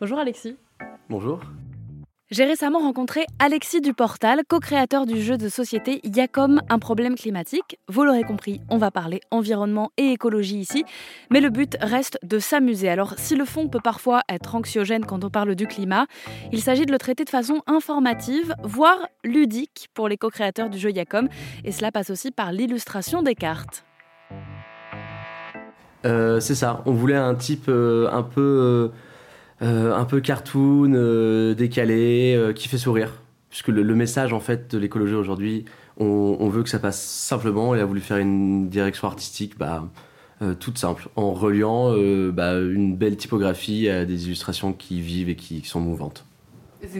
Bonjour Alexis. Bonjour. J'ai récemment rencontré Alexis Duportal, co-créateur du jeu de société Yacom, un problème climatique. Vous l'aurez compris, on va parler environnement et écologie ici, mais le but reste de s'amuser. Alors si le fond peut parfois être anxiogène quand on parle du climat, il s'agit de le traiter de façon informative, voire ludique pour les co-créateurs du jeu Yacom, et cela passe aussi par l'illustration des cartes. Euh, c'est ça, on voulait un type euh, un peu... Euh, un peu cartoon, euh, décalé, euh, qui fait sourire. Puisque le, message en fait de l'écologie aujourd'hui, on, veut que ça passe simplement et a voulu faire une direction artistique bah, toute simple, en reliant bah, une belle typographie à des illustrations qui vivent et qui, sont mouvantes.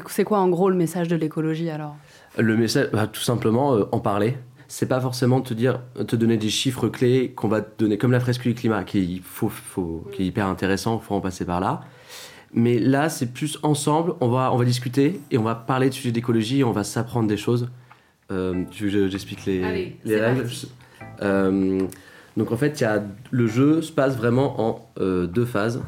C'est quoi en gros le message de l'écologie alors? Le message, bah, tout simplement en parler. C'est pas forcément te dire, te donner des chiffres clés qu'on va te donner, comme la fresque du climat, qui, faut, faut, qui est hyper intéressant, faut en passer par là. Mais là, c'est plus ensemble, on va, on va discuter et on va parler de sujets d'écologie et on va s'apprendre des choses. Euh, tu veux que j'explique les, les règles euh, Donc en fait, y a, le jeu se passe vraiment en euh, deux phases.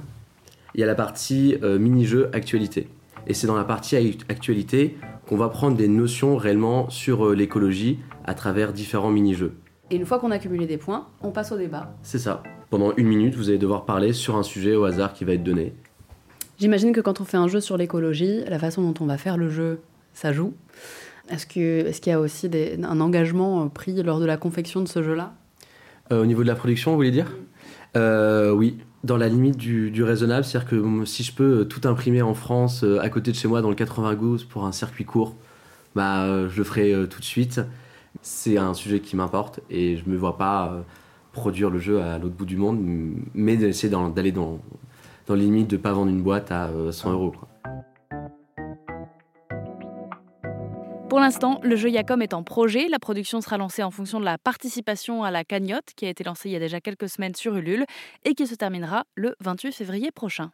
Il y a la partie mini-jeu actualité. Et c'est dans la partie actualité qu'on va prendre des notions réellement sur l'écologie à travers différents mini-jeux. Et une fois qu'on a cumulé des points, on passe au débat. C'est ça. Pendant une minute, vous allez devoir parler sur un sujet au hasard qui va être donné. J'imagine que quand on fait un jeu sur l'écologie, la façon dont on va faire le jeu, ça joue. Est-ce qu'il est y a aussi un engagement euh, pris lors de la confection de ce jeu-là? Euh, Au niveau de la production, vous voulez dire? Euh, Oui, dans la limite du, raisonnable. C'est-à-dire que si je peux tout imprimer en France, à côté de chez moi, dans le 92, pour un circuit court, bah, je le ferai tout de suite. C'est un sujet qui m'importe et je ne me vois pas produire le jeu à l'autre bout du monde, mais d'essayer d'aller dans, dans la limite de ne pas vendre une boîte à 100 euh, euros. Pour l'instant, le jeu Yacom est en projet. La production sera lancée en fonction de la participation à la cagnotte qui a été lancée il y a déjà quelques semaines sur Ulule et qui se terminera le 28 février prochain.